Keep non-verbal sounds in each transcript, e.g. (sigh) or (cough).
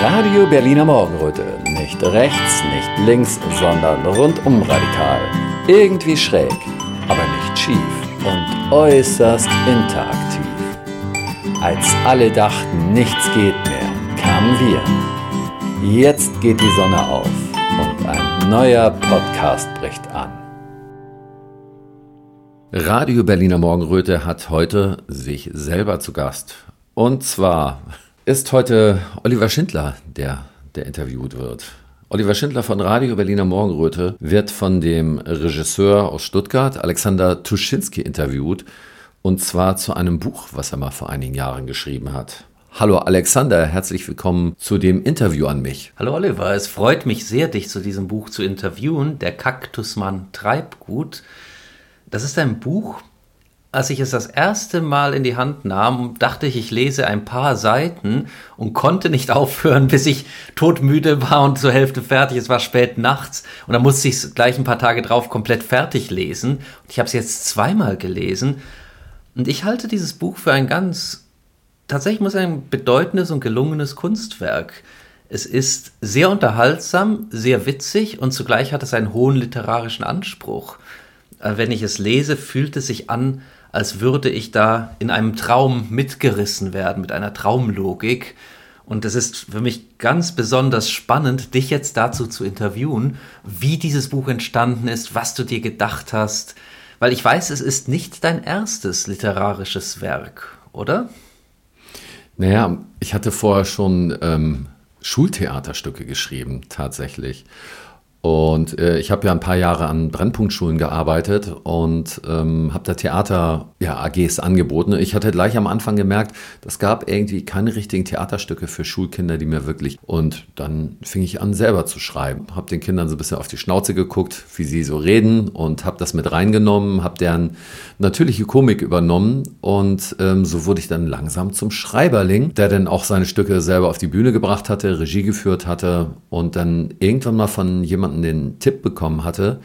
Radio Berliner Morgenröte. Nicht rechts, nicht links, sondern rundum radikal. Irgendwie schräg, aber nicht schief und äußerst interaktiv. Als alle dachten, nichts geht mehr, kamen wir. Jetzt geht die Sonne auf und ein neuer Podcast bricht an. Radio Berliner Morgenröte hat heute sich selber zu Gast. Und zwar ist heute Oliver Schindler, der, der interviewt wird. Oliver Schindler von Radio Berliner Morgenröte wird von dem Regisseur aus Stuttgart, Alexander Tuschinski, interviewt. Und zwar zu einem Buch, was er mal vor einigen Jahren geschrieben hat. Hallo Alexander, herzlich willkommen zu dem Interview an mich. Hallo Oliver, es freut mich sehr, dich zu diesem Buch zu interviewen. Der Kaktusmann Treibgut. Das ist ein Buch, als ich es das erste Mal in die Hand nahm, dachte ich, ich lese ein paar Seiten und konnte nicht (laughs) aufhören, bis ich todmüde war und zur Hälfte fertig. Es war spät nachts und dann musste ich es gleich ein paar Tage drauf komplett fertig lesen. Und ich habe es jetzt zweimal gelesen und ich halte dieses Buch für ein ganz, tatsächlich muss sagen, bedeutendes und gelungenes Kunstwerk. Es ist sehr unterhaltsam, sehr witzig und zugleich hat es einen hohen literarischen Anspruch. Äh, wenn ich es lese, fühlt es sich an, als würde ich da in einem Traum mitgerissen werden, mit einer Traumlogik. Und es ist für mich ganz besonders spannend, dich jetzt dazu zu interviewen, wie dieses Buch entstanden ist, was du dir gedacht hast. Weil ich weiß, es ist nicht dein erstes literarisches Werk, oder? Naja, ich hatte vorher schon ähm, Schultheaterstücke geschrieben, tatsächlich. Und äh, ich habe ja ein paar Jahre an Brennpunktschulen gearbeitet und ähm, habe da Theater ja, AGs angeboten. Ich hatte gleich am Anfang gemerkt, das gab irgendwie keine richtigen Theaterstücke für Schulkinder, die mir wirklich. Und dann fing ich an, selber zu schreiben. Habe den Kindern so ein bisschen auf die Schnauze geguckt, wie sie so reden und habe das mit reingenommen, habe deren natürliche Komik übernommen und ähm, so wurde ich dann langsam zum Schreiberling, der dann auch seine Stücke selber auf die Bühne gebracht hatte, Regie geführt hatte und dann irgendwann mal von jemandem den Tipp bekommen hatte,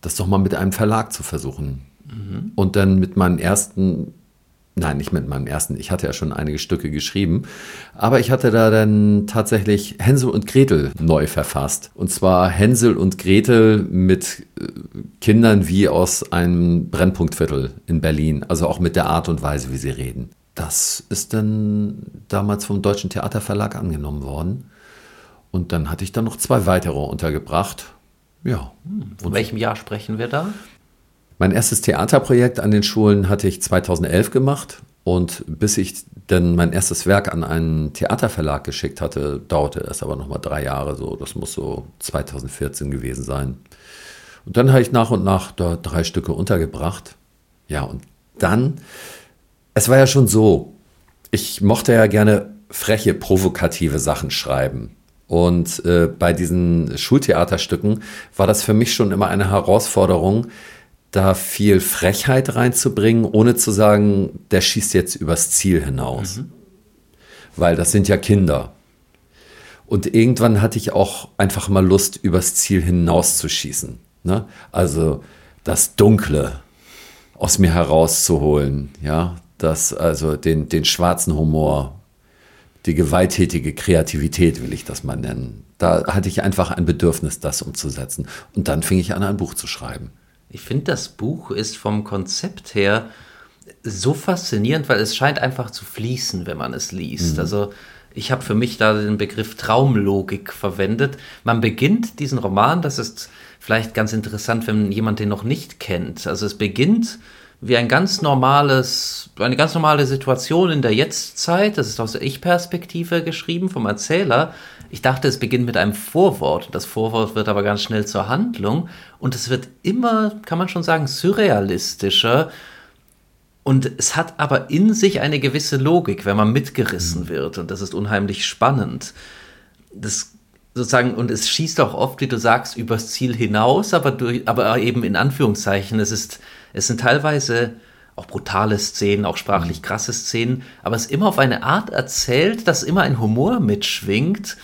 das doch mal mit einem Verlag zu versuchen. Mhm. Und dann mit meinem ersten Nein, nicht mit meinem ersten. Ich hatte ja schon einige Stücke geschrieben. Aber ich hatte da dann tatsächlich Hänsel und Gretel neu verfasst. Und zwar Hänsel und Gretel mit äh, Kindern wie aus einem Brennpunktviertel in Berlin. Also auch mit der Art und Weise, wie sie reden. Das ist dann damals vom Deutschen Theaterverlag angenommen worden. Und dann hatte ich dann noch zwei weitere untergebracht. Ja. Hm, von welchem Jahr sprechen wir da? Mein erstes Theaterprojekt an den Schulen hatte ich 2011 gemacht und bis ich dann mein erstes Werk an einen Theaterverlag geschickt hatte, dauerte es aber nochmal drei Jahre so. Das muss so 2014 gewesen sein. Und dann habe ich nach und nach dort drei Stücke untergebracht. Ja, und dann, es war ja schon so, ich mochte ja gerne freche, provokative Sachen schreiben. Und äh, bei diesen Schultheaterstücken war das für mich schon immer eine Herausforderung, da viel Frechheit reinzubringen, ohne zu sagen, der schießt jetzt übers Ziel hinaus. Mhm. Weil das sind ja Kinder. Und irgendwann hatte ich auch einfach mal Lust, übers Ziel hinauszuschießen. Ne? Also das Dunkle aus mir herauszuholen, ja, das, also den, den schwarzen Humor, die gewalttätige Kreativität, will ich das mal nennen. Da hatte ich einfach ein Bedürfnis, das umzusetzen. Und dann fing ich an, ein Buch zu schreiben. Ich finde, das Buch ist vom Konzept her so faszinierend, weil es scheint einfach zu fließen, wenn man es liest. Mhm. Also ich habe für mich da den Begriff Traumlogik verwendet. Man beginnt diesen Roman, das ist vielleicht ganz interessant, wenn jemand den noch nicht kennt. Also es beginnt wie ein ganz normales, eine ganz normale Situation in der Jetztzeit. Das ist aus der Ich-Perspektive geschrieben vom Erzähler. Ich dachte, es beginnt mit einem Vorwort. Das Vorwort wird aber ganz schnell zur Handlung und es wird immer, kann man schon sagen, surrealistischer. Und es hat aber in sich eine gewisse Logik, wenn man mitgerissen mhm. wird. Und das ist unheimlich spannend. Das sozusagen, und es schießt auch oft, wie du sagst, übers Ziel hinaus, aber, durch, aber eben in Anführungszeichen. Es, ist, es sind teilweise auch brutale Szenen, auch sprachlich mhm. krasse Szenen, aber es ist immer auf eine Art erzählt, dass immer ein Humor mitschwingt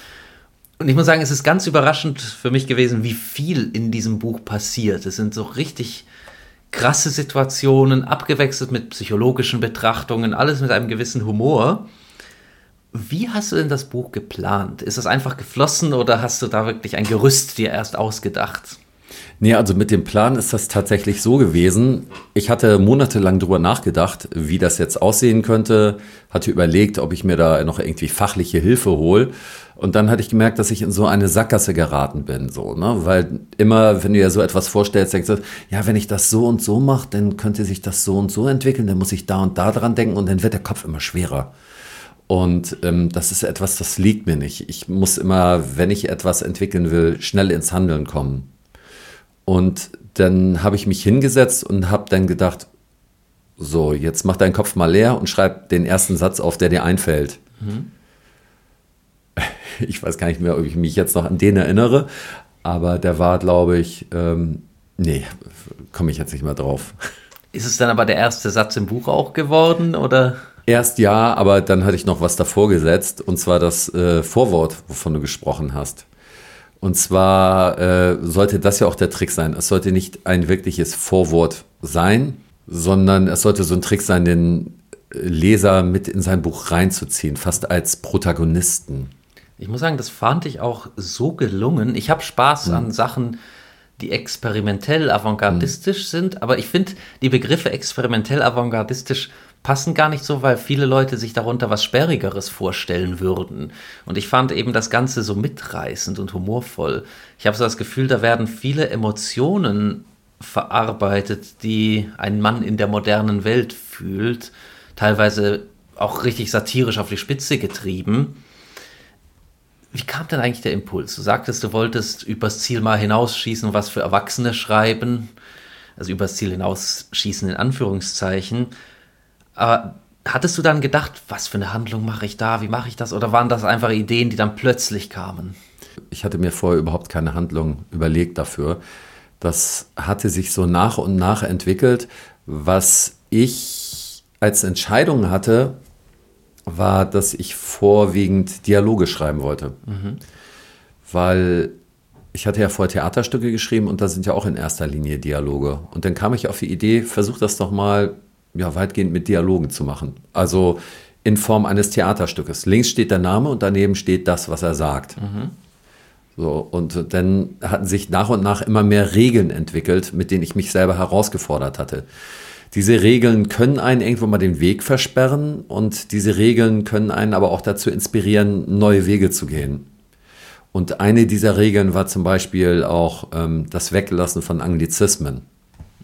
und ich muss sagen, es ist ganz überraschend für mich gewesen, wie viel in diesem Buch passiert. Es sind so richtig krasse Situationen, abgewechselt mit psychologischen Betrachtungen, alles mit einem gewissen Humor. Wie hast du denn das Buch geplant? Ist es einfach geflossen oder hast du da wirklich ein Gerüst dir erst ausgedacht? Nee, also mit dem Plan ist das tatsächlich so gewesen. Ich hatte monatelang drüber nachgedacht, wie das jetzt aussehen könnte, hatte überlegt, ob ich mir da noch irgendwie fachliche Hilfe hole. Und dann hatte ich gemerkt, dass ich in so eine Sackgasse geraten bin, so, ne? Weil immer, wenn du ja so etwas vorstellst, denkst du, ja, wenn ich das so und so mache, dann könnte sich das so und so entwickeln, dann muss ich da und da dran denken und dann wird der Kopf immer schwerer. Und ähm, das ist etwas, das liegt mir nicht. Ich muss immer, wenn ich etwas entwickeln will, schnell ins Handeln kommen. Und dann habe ich mich hingesetzt und habe dann gedacht, so, jetzt mach deinen Kopf mal leer und schreib den ersten Satz auf, der dir einfällt. Mhm. Ich weiß gar nicht mehr, ob ich mich jetzt noch an den erinnere, aber der war, glaube ich, ähm, nee, komme ich jetzt nicht mehr drauf. Ist es dann aber der erste Satz im Buch auch geworden, oder? Erst ja, aber dann hatte ich noch was davor gesetzt, und zwar das äh, Vorwort, wovon du gesprochen hast. Und zwar äh, sollte das ja auch der Trick sein. Es sollte nicht ein wirkliches Vorwort sein, sondern es sollte so ein Trick sein, den Leser mit in sein Buch reinzuziehen, fast als Protagonisten. Ich muss sagen, das fand ich auch so gelungen. Ich habe Spaß mhm. an Sachen, die experimentell avantgardistisch mhm. sind, aber ich finde die Begriffe experimentell avantgardistisch passen gar nicht so, weil viele Leute sich darunter was Sperrigeres vorstellen würden. Und ich fand eben das Ganze so mitreißend und humorvoll. Ich habe so das Gefühl, da werden viele Emotionen verarbeitet, die ein Mann in der modernen Welt fühlt, teilweise auch richtig satirisch auf die Spitze getrieben. Wie kam denn eigentlich der Impuls? Du sagtest, du wolltest übers Ziel mal hinausschießen was für Erwachsene schreiben, also übers Ziel hinausschießen in Anführungszeichen. Aber hattest du dann gedacht, was für eine Handlung mache ich da, wie mache ich das? Oder waren das einfach Ideen, die dann plötzlich kamen? Ich hatte mir vorher überhaupt keine Handlung überlegt dafür. Das hatte sich so nach und nach entwickelt. Was ich als Entscheidung hatte, war, dass ich vorwiegend Dialoge schreiben wollte. Mhm. Weil ich hatte ja vorher Theaterstücke geschrieben und da sind ja auch in erster Linie Dialoge. Und dann kam ich auf die Idee, versuch das doch mal ja, weitgehend mit Dialogen zu machen. Also in Form eines Theaterstückes. Links steht der Name und daneben steht das, was er sagt. Mhm. So, und dann hatten sich nach und nach immer mehr Regeln entwickelt, mit denen ich mich selber herausgefordert hatte. Diese Regeln können einen irgendwo mal den Weg versperren und diese Regeln können einen aber auch dazu inspirieren, neue Wege zu gehen. Und eine dieser Regeln war zum Beispiel auch ähm, das Weglassen von Anglizismen.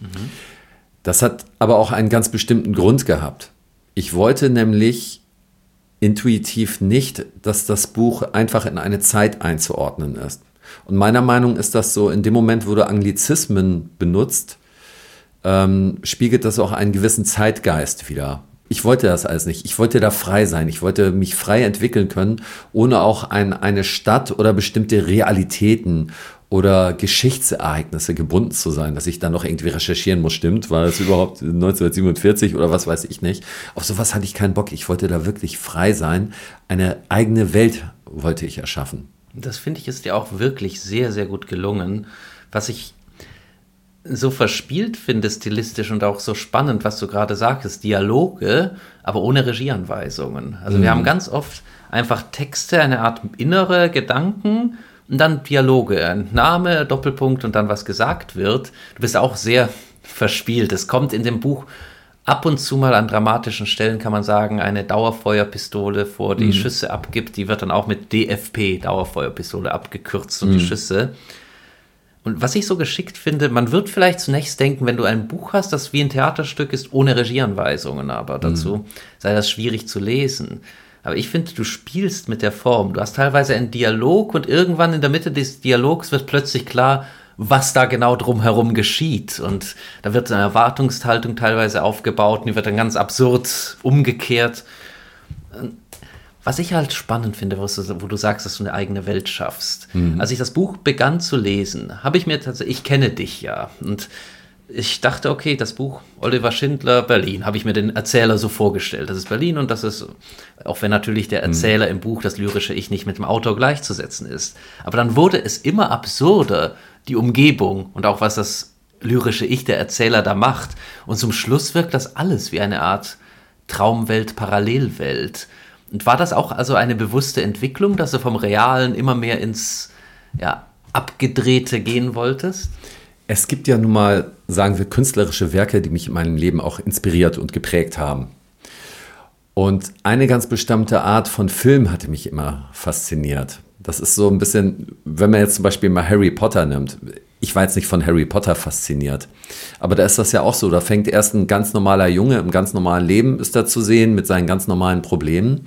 Mhm. Das hat aber auch einen ganz bestimmten Grund gehabt. Ich wollte nämlich intuitiv nicht, dass das Buch einfach in eine Zeit einzuordnen ist. Und meiner Meinung ist das so, in dem Moment, wo du Anglizismen benutzt, ähm, spiegelt das auch einen gewissen Zeitgeist wieder. Ich wollte das alles nicht. Ich wollte da frei sein. Ich wollte mich frei entwickeln können, ohne auch ein, eine Stadt oder bestimmte Realitäten oder Geschichtsereignisse gebunden zu sein, dass ich dann noch irgendwie recherchieren muss, stimmt, war das überhaupt 1947 oder was weiß ich nicht. Auf sowas hatte ich keinen Bock. Ich wollte da wirklich frei sein. Eine eigene Welt wollte ich erschaffen. Das finde ich ist dir auch wirklich sehr, sehr gut gelungen. Was ich so verspielt finde, stilistisch und auch so spannend, was du gerade sagtest, Dialoge, aber ohne Regieanweisungen. Also mhm. wir haben ganz oft einfach Texte, eine Art innere Gedanken und dann Dialoge, ein Name, Doppelpunkt und dann was gesagt wird. Du bist auch sehr verspielt. Es kommt in dem Buch ab und zu mal an dramatischen Stellen, kann man sagen, eine Dauerfeuerpistole vor, die mhm. Schüsse abgibt. Die wird dann auch mit DFP, Dauerfeuerpistole, abgekürzt und mhm. die Schüsse. Und was ich so geschickt finde, man wird vielleicht zunächst denken, wenn du ein Buch hast, das wie ein Theaterstück ist, ohne Regieanweisungen, aber dazu mhm. sei das schwierig zu lesen. Aber ich finde, du spielst mit der Form. Du hast teilweise einen Dialog und irgendwann in der Mitte des Dialogs wird plötzlich klar, was da genau drumherum geschieht. Und da wird eine Erwartungshaltung teilweise aufgebaut und die wird dann ganz absurd umgekehrt. Was ich halt spannend finde, wo du, wo du sagst, dass du eine eigene Welt schaffst. Mhm. Als ich das Buch begann zu lesen, habe ich mir tatsächlich, ich kenne dich ja. Und ich dachte, okay, das Buch Oliver Schindler, Berlin, habe ich mir den Erzähler so vorgestellt. Das ist Berlin und das ist, auch wenn natürlich der Erzähler mhm. im Buch, das lyrische Ich, nicht mit dem Autor gleichzusetzen ist. Aber dann wurde es immer absurder, die Umgebung und auch was das lyrische Ich, der Erzähler da macht. Und zum Schluss wirkt das alles wie eine Art Traumwelt, Parallelwelt. Und war das auch also eine bewusste Entwicklung, dass du vom Realen immer mehr ins ja, Abgedrehte gehen wolltest? Es gibt ja nun mal, sagen wir, künstlerische Werke, die mich in meinem Leben auch inspiriert und geprägt haben. Und eine ganz bestimmte Art von Film hatte mich immer fasziniert. Das ist so ein bisschen, wenn man jetzt zum Beispiel mal Harry Potter nimmt. Ich war jetzt nicht von Harry Potter fasziniert. Aber da ist das ja auch so. Da fängt erst ein ganz normaler Junge im ganz normalen Leben ist da zu sehen mit seinen ganz normalen Problemen.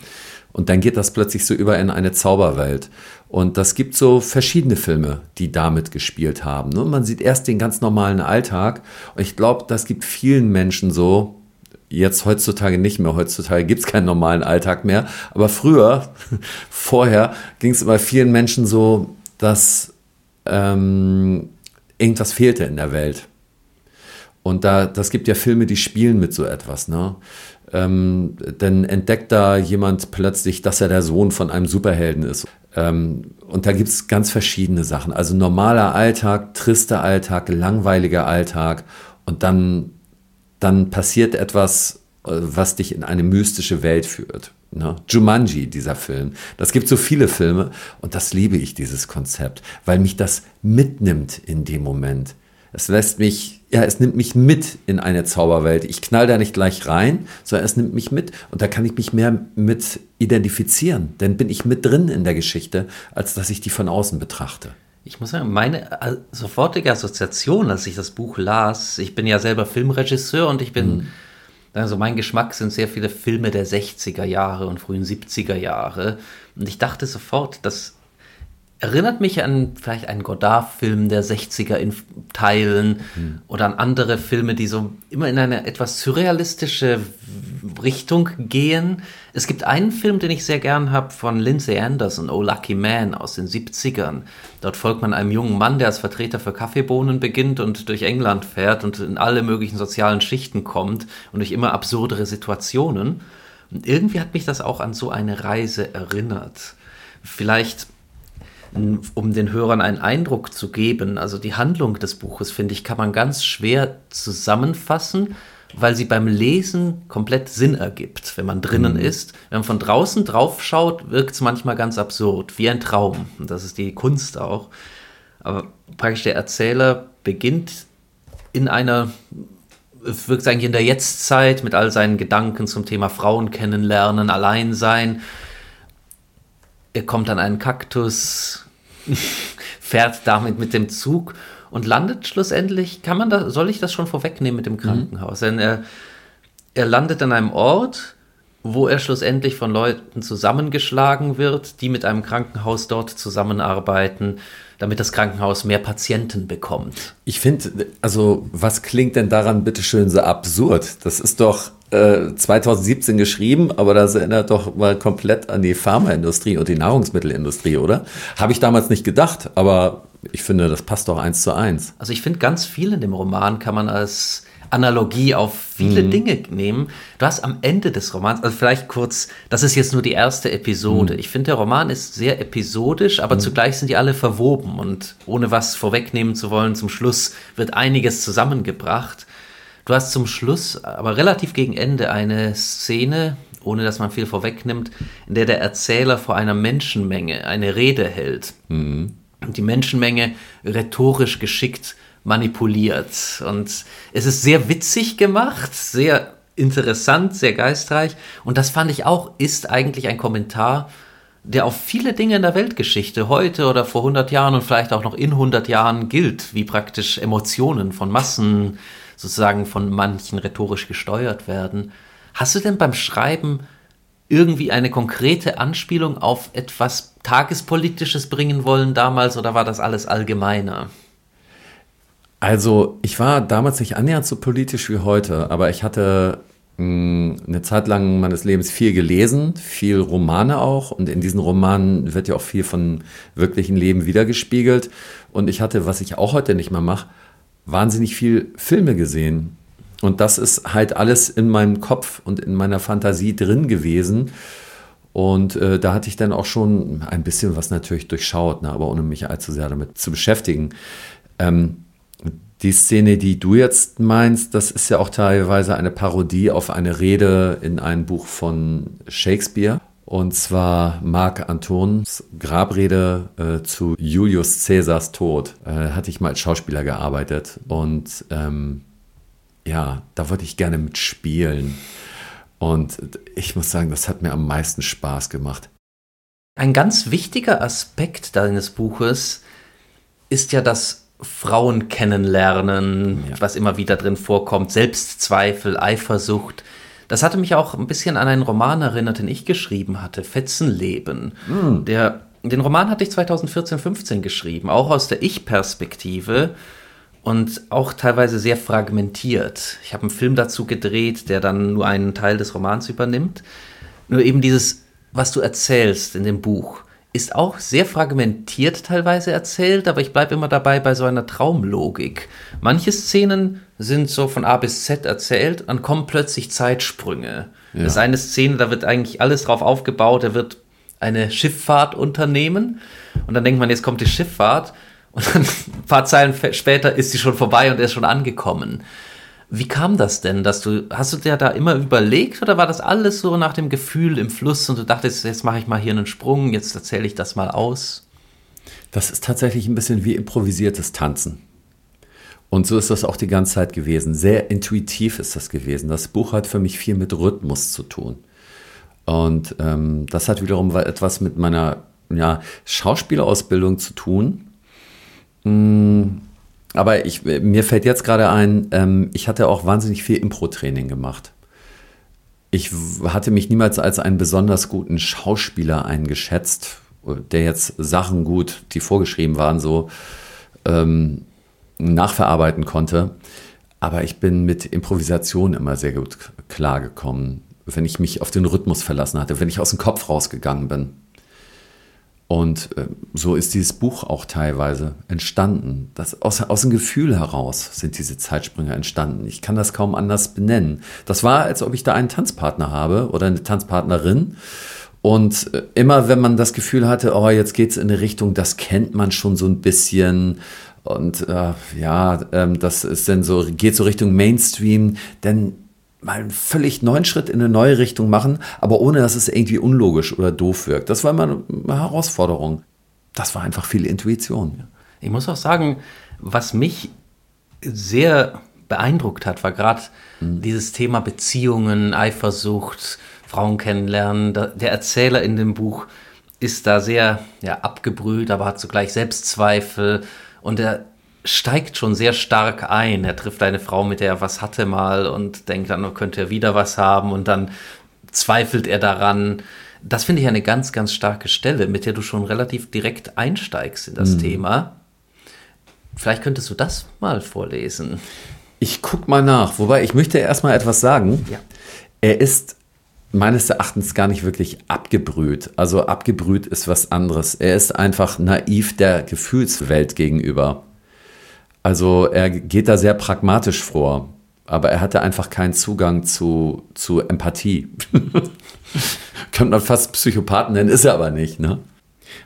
Und dann geht das plötzlich so über in eine Zauberwelt. Und das gibt so verschiedene Filme, die damit gespielt haben. Ne? Man sieht erst den ganz normalen Alltag. Und ich glaube, das gibt vielen Menschen so, jetzt heutzutage nicht mehr. Heutzutage gibt es keinen normalen Alltag mehr. Aber früher, (laughs) vorher, ging es immer vielen Menschen so, dass ähm, irgendwas fehlte in der Welt. Und da, das gibt ja Filme, die spielen mit so etwas. Ne? Ähm, dann entdeckt da jemand plötzlich, dass er der Sohn von einem Superhelden ist. Ähm, und da gibt es ganz verschiedene Sachen. Also normaler Alltag, trister Alltag, langweiliger Alltag. Und dann, dann passiert etwas, äh, was dich in eine mystische Welt führt. Ne? Jumanji, dieser Film. Das gibt so viele Filme und das liebe ich, dieses Konzept, weil mich das mitnimmt in dem Moment. Es lässt mich, ja, es nimmt mich mit in eine Zauberwelt. Ich knall da nicht gleich rein, sondern es nimmt mich mit und da kann ich mich mehr mit identifizieren. Denn bin ich mit drin in der Geschichte, als dass ich die von außen betrachte. Ich muss sagen, meine äh, sofortige Assoziation, als ich das Buch las, ich bin ja selber Filmregisseur und ich bin, mhm. also mein Geschmack sind sehr viele Filme der 60er Jahre und frühen 70er Jahre. Und ich dachte sofort, dass erinnert mich an vielleicht einen Godard-Film der 60er in Teilen hm. oder an andere Filme, die so immer in eine etwas surrealistische Richtung gehen. Es gibt einen Film, den ich sehr gern habe, von Lindsay Anderson, Oh Lucky Man aus den 70ern. Dort folgt man einem jungen Mann, der als Vertreter für Kaffeebohnen beginnt und durch England fährt und in alle möglichen sozialen Schichten kommt und durch immer absurdere Situationen. Und irgendwie hat mich das auch an so eine Reise erinnert. Vielleicht um den Hörern einen Eindruck zu geben, also die Handlung des Buches, finde ich, kann man ganz schwer zusammenfassen, weil sie beim Lesen komplett Sinn ergibt, wenn man drinnen mhm. ist. Wenn man von draußen drauf schaut, wirkt es manchmal ganz absurd, wie ein Traum. Und das ist die Kunst auch. Aber praktisch der Erzähler beginnt in einer, wirkt eigentlich in der Jetztzeit mit all seinen Gedanken zum Thema Frauen kennenlernen, Alleinsein. Er kommt an einen Kaktus, (laughs) fährt damit mit dem Zug und landet schlussendlich, kann man da, soll ich das schon vorwegnehmen mit dem mhm. Krankenhaus? Mhm. Denn er, er landet an einem Ort, wo er schlussendlich von Leuten zusammengeschlagen wird, die mit einem Krankenhaus dort zusammenarbeiten, damit das Krankenhaus mehr Patienten bekommt. Ich finde, also was klingt denn daran bitteschön so absurd? Das ist doch 2017 äh, geschrieben, aber das erinnert doch mal komplett an die Pharmaindustrie und die Nahrungsmittelindustrie, oder? Habe ich damals nicht gedacht, aber ich finde, das passt doch eins zu eins. Also ich finde, ganz viel in dem Roman kann man als Analogie auf viele mhm. Dinge nehmen. Du hast am Ende des Romans, also vielleicht kurz, das ist jetzt nur die erste Episode. Mhm. Ich finde, der Roman ist sehr episodisch, aber mhm. zugleich sind die alle verwoben und ohne was vorwegnehmen zu wollen, zum Schluss wird einiges zusammengebracht. Du hast zum Schluss, aber relativ gegen Ende, eine Szene, ohne dass man viel vorwegnimmt, in der der Erzähler vor einer Menschenmenge eine Rede hält. Mhm. Und die Menschenmenge rhetorisch geschickt manipuliert. Und es ist sehr witzig gemacht, sehr interessant, sehr geistreich. Und das fand ich auch, ist eigentlich ein Kommentar, der auf viele Dinge in der Weltgeschichte heute oder vor 100 Jahren und vielleicht auch noch in 100 Jahren gilt, wie praktisch Emotionen von Massen, sozusagen von manchen rhetorisch gesteuert werden. Hast du denn beim Schreiben irgendwie eine konkrete Anspielung auf etwas Tagespolitisches bringen wollen damals oder war das alles allgemeiner? Also, ich war damals nicht annähernd so politisch wie heute, aber ich hatte mh, hm, eine Zeit lang meines Lebens viel gelesen, viel Romane auch. Und in diesen Romanen wird ja auch viel von wirklichen Leben wiedergespiegelt. Und ich hatte, was ich auch heute nicht mehr mache, wahnsinnig viel Filme gesehen. Und das ist halt alles in meinem Kopf und in meiner Fantasie drin gewesen. Und äh, da hatte ich dann auch schon ein bisschen was natürlich durchschaut, ne, aber ohne mich allzu sehr damit zu beschäftigen. Ähm, die Szene, die du jetzt meinst, das ist ja auch teilweise eine Parodie auf eine Rede in einem Buch von Shakespeare. Und zwar Marc Antons Grabrede äh, zu Julius Caesars Tod. Äh, hatte ich mal als Schauspieler gearbeitet und ähm, ja, da wollte ich gerne mitspielen. Und ich muss sagen, das hat mir am meisten Spaß gemacht. Ein ganz wichtiger Aspekt deines Buches ist ja das Frauen kennenlernen, ja. was immer wieder drin vorkommt, Selbstzweifel, Eifersucht. Das hatte mich auch ein bisschen an einen Roman erinnert, den ich geschrieben hatte, Fetzenleben. Mm. Der, den Roman hatte ich 2014, 15 geschrieben, auch aus der Ich-Perspektive und auch teilweise sehr fragmentiert. Ich habe einen Film dazu gedreht, der dann nur einen Teil des Romans übernimmt. Nur eben dieses, was du erzählst in dem Buch, ist auch sehr fragmentiert teilweise erzählt, aber ich bleibe immer dabei bei so einer Traumlogik. Manche Szenen sind so von A bis Z erzählt, dann kommen plötzlich Zeitsprünge. Ja. Das ist eine Szene, da wird eigentlich alles drauf aufgebaut, da wird eine Schifffahrt unternehmen und dann denkt man, jetzt kommt die Schifffahrt und dann (laughs) ein paar Zeilen später ist sie schon vorbei und er ist schon angekommen. Wie kam das denn, dass du, hast du dir da immer überlegt oder war das alles so nach dem Gefühl im Fluss und du dachtest, jetzt mache ich mal hier einen Sprung, jetzt erzähle ich das mal aus? Das ist tatsächlich ein bisschen wie improvisiertes Tanzen. Und so ist das auch die ganze Zeit gewesen. Sehr intuitiv ist das gewesen. Das Buch hat für mich viel mit Rhythmus zu tun. Und ähm, das hat wiederum etwas mit meiner ja, Schauspielausbildung zu tun. Hm, aber ich, mir fällt jetzt gerade ein, ähm, ich hatte auch wahnsinnig viel Impro-Training gemacht. Ich hatte mich niemals als einen besonders guten Schauspieler eingeschätzt, der jetzt Sachen gut, die vorgeschrieben waren, so ähm, nachverarbeiten konnte. Aber ich bin mit Improvisation immer sehr gut klargekommen, wenn ich mich auf den Rhythmus verlassen hatte, wenn ich aus dem Kopf rausgegangen bin. Und äh, so ist dieses Buch auch teilweise entstanden. Das, aus, aus dem Gefühl heraus sind diese Zeitsprünge entstanden. Ich kann das kaum anders benennen. Das war, als ob ich da einen Tanzpartner habe oder eine Tanzpartnerin. Und äh, immer, wenn man das Gefühl hatte, oh, jetzt geht es in eine Richtung, das kennt man schon so ein bisschen. Und äh, ja, ähm, das ist dann so, geht so Richtung Mainstream, dann mal einen völlig neuen Schritt in eine neue Richtung machen, aber ohne dass es irgendwie unlogisch oder doof wirkt. Das war immer eine Herausforderung. Das war einfach viel Intuition. Ich muss auch sagen, was mich sehr beeindruckt hat, war gerade mhm. dieses Thema Beziehungen, Eifersucht, Frauen kennenlernen. Der Erzähler in dem Buch ist da sehr ja, abgebrüht, aber hat zugleich Selbstzweifel und er steigt schon sehr stark ein. Er trifft eine Frau, mit der er was hatte mal und denkt dann, oh, könnte er wieder was haben und dann zweifelt er daran. Das finde ich eine ganz, ganz starke Stelle, mit der du schon relativ direkt einsteigst in das mhm. Thema. Vielleicht könntest du das mal vorlesen. Ich guck mal nach, wobei ich möchte erstmal etwas sagen. Ja. Er ist meines Erachtens gar nicht wirklich abgebrüht. Also abgebrüht ist was anderes. Er ist einfach naiv der Gefühlswelt gegenüber. Also er geht da sehr pragmatisch vor, aber er hatte einfach keinen Zugang zu, zu Empathie. (laughs) Könnte man fast Psychopathen nennen, ist er aber nicht. Ne?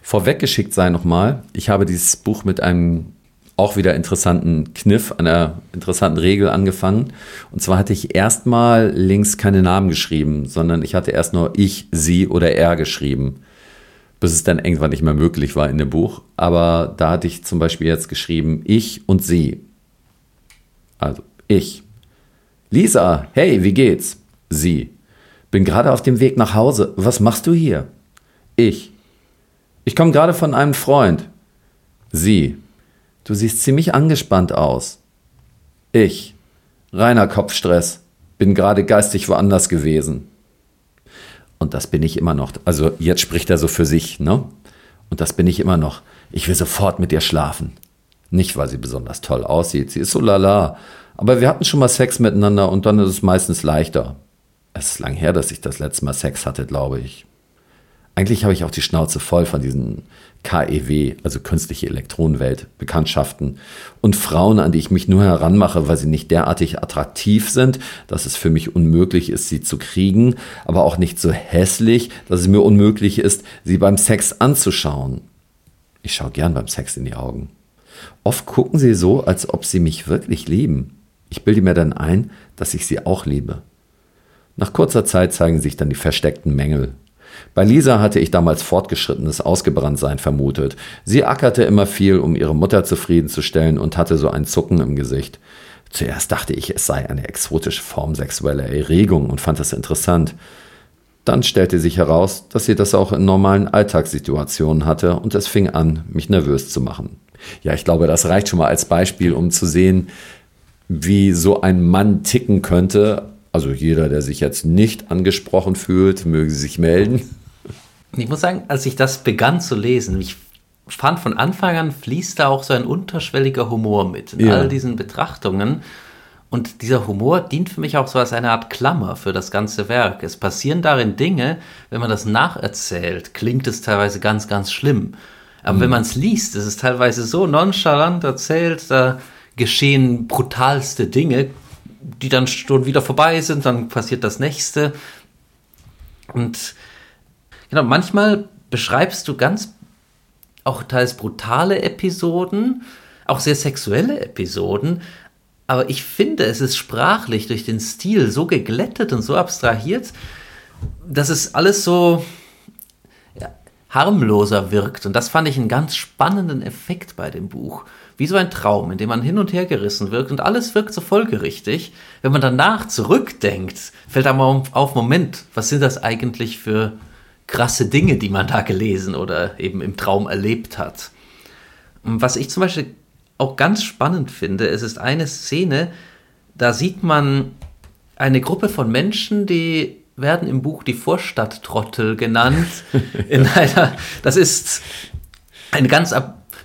Vorweggeschickt sei nochmal, ich habe dieses Buch mit einem auch wieder interessanten Kniff, einer interessanten Regel angefangen. Und zwar hatte ich erstmal links keine Namen geschrieben, sondern ich hatte erst nur ich, sie oder er geschrieben bis es dann irgendwann nicht mehr möglich war in dem Buch. Aber da hatte ich zum Beispiel jetzt geschrieben, ich und sie. Also ich. Lisa, hey, wie geht's? Sie. Bin gerade auf dem Weg nach Hause. Was machst du hier? Ich. Ich komme gerade von einem Freund. Sie. Du siehst ziemlich angespannt aus. Ich. Reiner Kopfstress. Bin gerade geistig woanders gewesen. Und das bin ich immer noch. Also jetzt spricht er so für sich, ne? Und das bin ich immer noch. Ich will sofort mit ihr schlafen. Nicht, weil sie besonders toll aussieht. Sie ist so lala. Aber wir hatten schon mal Sex miteinander und dann ist es meistens leichter. Es ist lang her, dass ich das letzte Mal Sex hatte, glaube ich. Eigentlich habe ich auch die Schnauze voll von diesen KEW, also künstliche Elektronenwelt, Bekanntschaften und Frauen, an die ich mich nur heranmache, weil sie nicht derartig attraktiv sind, dass es für mich unmöglich ist, sie zu kriegen, aber auch nicht so hässlich, dass es mir unmöglich ist, sie beim Sex anzuschauen. Ich schaue gern beim Sex in die Augen. Oft gucken sie so, als ob sie mich wirklich lieben. Ich bilde mir dann ein, dass ich sie auch liebe. Nach kurzer Zeit zeigen sich dann die versteckten Mängel. Bei Lisa hatte ich damals fortgeschrittenes Ausgebranntsein vermutet. Sie ackerte immer viel, um ihre Mutter zufriedenzustellen und hatte so ein Zucken im Gesicht. Zuerst dachte ich, es sei eine exotische Form sexueller Erregung und fand das interessant. Dann stellte sich heraus, dass sie das auch in normalen Alltagssituationen hatte und es fing an, mich nervös zu machen. Ja, ich glaube, das reicht schon mal als Beispiel, um zu sehen, wie so ein Mann ticken könnte. Also jeder, der sich jetzt nicht angesprochen fühlt, möge sich melden. Ich muss sagen, als ich das begann zu lesen, ich fand von Anfang an fließt da auch so ein unterschwelliger Humor mit in ja. all diesen Betrachtungen. Und dieser Humor dient für mich auch so als eine Art Klammer für das ganze Werk. Es passieren darin Dinge, wenn man das nacherzählt, klingt es teilweise ganz, ganz schlimm. Aber mhm. wenn man es liest, ist es teilweise so nonchalant erzählt, da geschehen brutalste Dinge, die dann schon wieder vorbei sind, dann passiert das nächste. Und genau, manchmal beschreibst du ganz auch teils brutale Episoden, auch sehr sexuelle Episoden, aber ich finde, es ist sprachlich durch den Stil so geglättet und so abstrahiert, dass es alles so ja, harmloser wirkt. Und das fand ich einen ganz spannenden Effekt bei dem Buch. Wie so ein Traum, in dem man hin und her gerissen wirkt und alles wirkt so folgerichtig. Wenn man danach zurückdenkt, fällt einem auf, Moment, was sind das eigentlich für krasse Dinge, die man da gelesen oder eben im Traum erlebt hat. Was ich zum Beispiel auch ganz spannend finde, es ist eine Szene, da sieht man eine Gruppe von Menschen, die werden im Buch die Vorstadttrottel genannt. (laughs) In einer, das ist eine ganz,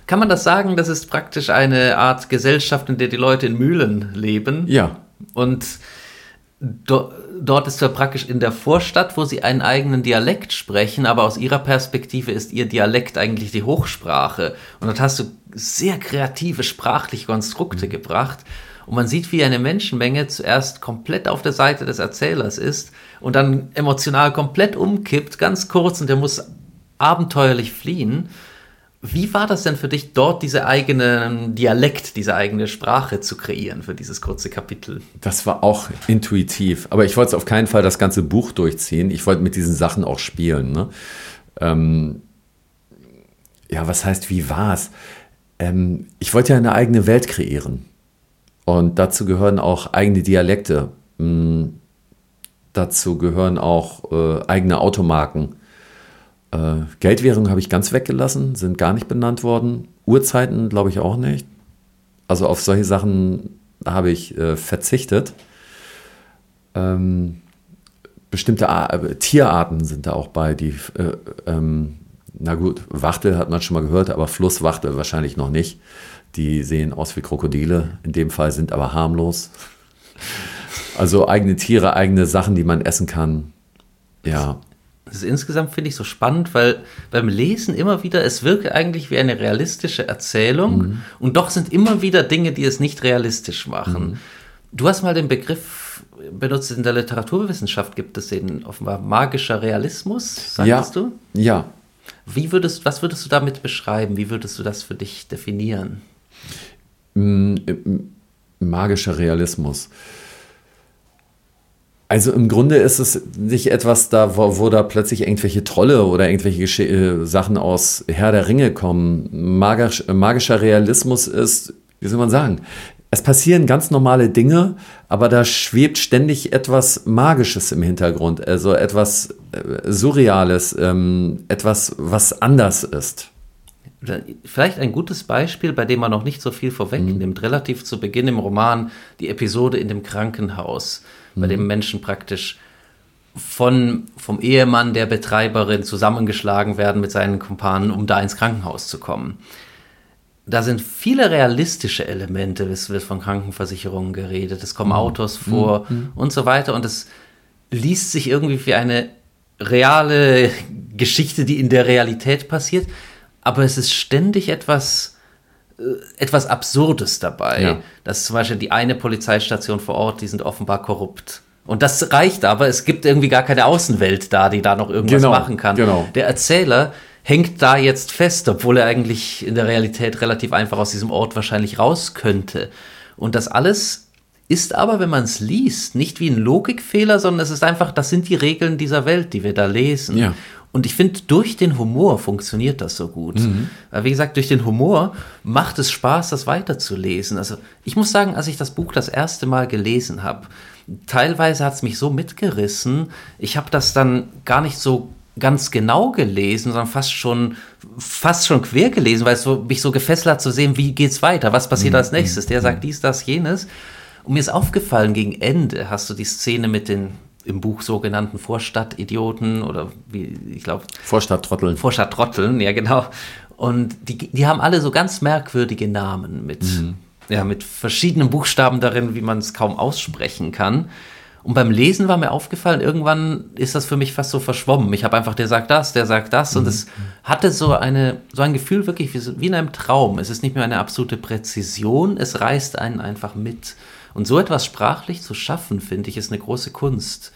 kann man das sagen, das ist praktisch eine Art Gesellschaft, in der die Leute in Mühlen leben. Ja. Und do, dort ist er praktisch in der Vorstadt, wo sie einen eigenen Dialekt sprechen, aber aus ihrer Perspektive ist ihr Dialekt eigentlich die Hochsprache. Und dort hast du sehr kreative sprachliche Konstrukte mhm. gebracht. Und man sieht, wie eine Menschenmenge zuerst komplett auf der Seite des Erzählers ist und dann emotional komplett umkippt, ganz kurz, und der muss abenteuerlich fliehen. Wie war das denn für dich, dort diese eigene Dialekt, diese eigene Sprache zu kreieren für dieses kurze Kapitel? Das war auch intuitiv. Aber ich wollte auf keinen Fall das ganze Buch durchziehen. Ich wollte mit diesen Sachen auch spielen. Ne? Ähm, ja, was heißt, wie war es? Ähm, ich wollte ja eine eigene Welt kreieren. Und dazu gehören auch eigene Dialekte. Ähm, dazu gehören auch äh, eigene Automarken äh, Geldwährung habe ich ganz weggelassen, sind gar nicht benannt worden. Uhrzeiten glaube ich auch nicht. Also auf solche Sachen habe ich äh, verzichtet. Ähm, bestimmte Ar äh, Tierarten sind da auch bei, die, äh, ähm, na gut, Wachtel hat man schon mal gehört, aber Flusswachtel wahrscheinlich noch nicht. Die sehen aus wie Krokodile, in dem Fall sind aber harmlos. Also eigene Tiere, eigene Sachen, die man essen kann. Ja, das ist insgesamt finde ich so spannend, weil beim Lesen immer wieder, es wirkt eigentlich wie eine realistische Erzählung mhm. und doch sind immer wieder Dinge, die es nicht realistisch machen. Mhm. Du hast mal den Begriff benutzt, in der Literaturwissenschaft gibt es den offenbar magischer Realismus, sagst ja. du? Ja. Wie würdest, was würdest du damit beschreiben? Wie würdest du das für dich definieren? Magischer Realismus. Also im Grunde ist es nicht etwas da, wo, wo da plötzlich irgendwelche Trolle oder irgendwelche Gesche äh, Sachen aus Herr der Ringe kommen. Magisch, magischer Realismus ist, wie soll man sagen, es passieren ganz normale Dinge, aber da schwebt ständig etwas Magisches im Hintergrund, also etwas äh, Surreales, ähm, etwas, was anders ist. Vielleicht ein gutes Beispiel, bei dem man noch nicht so viel vorwegnimmt, mhm. relativ zu Beginn im Roman, die Episode in dem Krankenhaus bei dem mhm. Menschen praktisch von, vom Ehemann der Betreiberin zusammengeschlagen werden mit seinen Kumpanen, um da ins Krankenhaus zu kommen. Da sind viele realistische Elemente, es wird von Krankenversicherungen geredet, es kommen mhm. Autos vor mhm. und so weiter und es liest sich irgendwie wie eine reale (laughs) Geschichte, die in der Realität passiert, aber es ist ständig etwas etwas Absurdes dabei. Ja. Dass zum Beispiel die eine Polizeistation vor Ort, die sind offenbar korrupt. Und das reicht aber, es gibt irgendwie gar keine Außenwelt da, die da noch irgendwas genau, machen kann. Genau. Der Erzähler hängt da jetzt fest, obwohl er eigentlich in der Realität relativ einfach aus diesem Ort wahrscheinlich raus könnte. Und das alles ist aber, wenn man es liest, nicht wie ein Logikfehler, sondern es ist einfach, das sind die Regeln dieser Welt, die wir da lesen. Ja. Und ich finde, durch den Humor funktioniert das so gut. Mhm. Wie gesagt, durch den Humor macht es Spaß, das weiterzulesen. Also ich muss sagen, als ich das Buch das erste Mal gelesen habe, teilweise hat es mich so mitgerissen. Ich habe das dann gar nicht so ganz genau gelesen, sondern fast schon fast schon quer gelesen, weil es so, mich so gefesselt hat zu sehen, wie geht's weiter, was passiert mhm. als nächstes. Der sagt mhm. dies, das, jenes. Und mir ist aufgefallen, gegen Ende hast du die Szene mit den im Buch sogenannten Vorstadtidioten oder wie, ich glaube. Vorstadttrotteln. Vorstadttrotteln, ja, genau. Und die, die haben alle so ganz merkwürdige Namen mit, mhm. ja, mit verschiedenen Buchstaben darin, wie man es kaum aussprechen kann. Und beim Lesen war mir aufgefallen, irgendwann ist das für mich fast so verschwommen. Ich habe einfach, der sagt das, der sagt das. Mhm. Und es hatte so, eine, so ein Gefühl wirklich wie, wie in einem Traum. Es ist nicht mehr eine absolute Präzision, es reißt einen einfach mit. Und so etwas sprachlich zu schaffen, finde ich, ist eine große Kunst.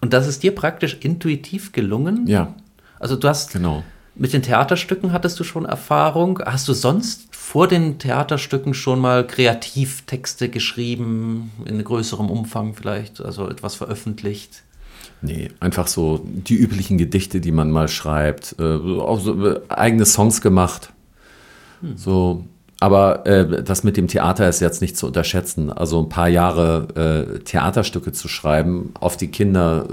Und das ist dir praktisch intuitiv gelungen. Ja. Also du hast genau. mit den Theaterstücken hattest du schon Erfahrung. Hast du sonst vor den Theaterstücken schon mal Kreativtexte geschrieben, in größerem Umfang vielleicht, also etwas veröffentlicht? Nee, einfach so die üblichen Gedichte, die man mal schreibt, äh, auch so äh, eigene Songs gemacht. Hm. So aber äh, das mit dem Theater ist jetzt nicht zu unterschätzen. Also ein paar Jahre äh, Theaterstücke zu schreiben, auf die Kinder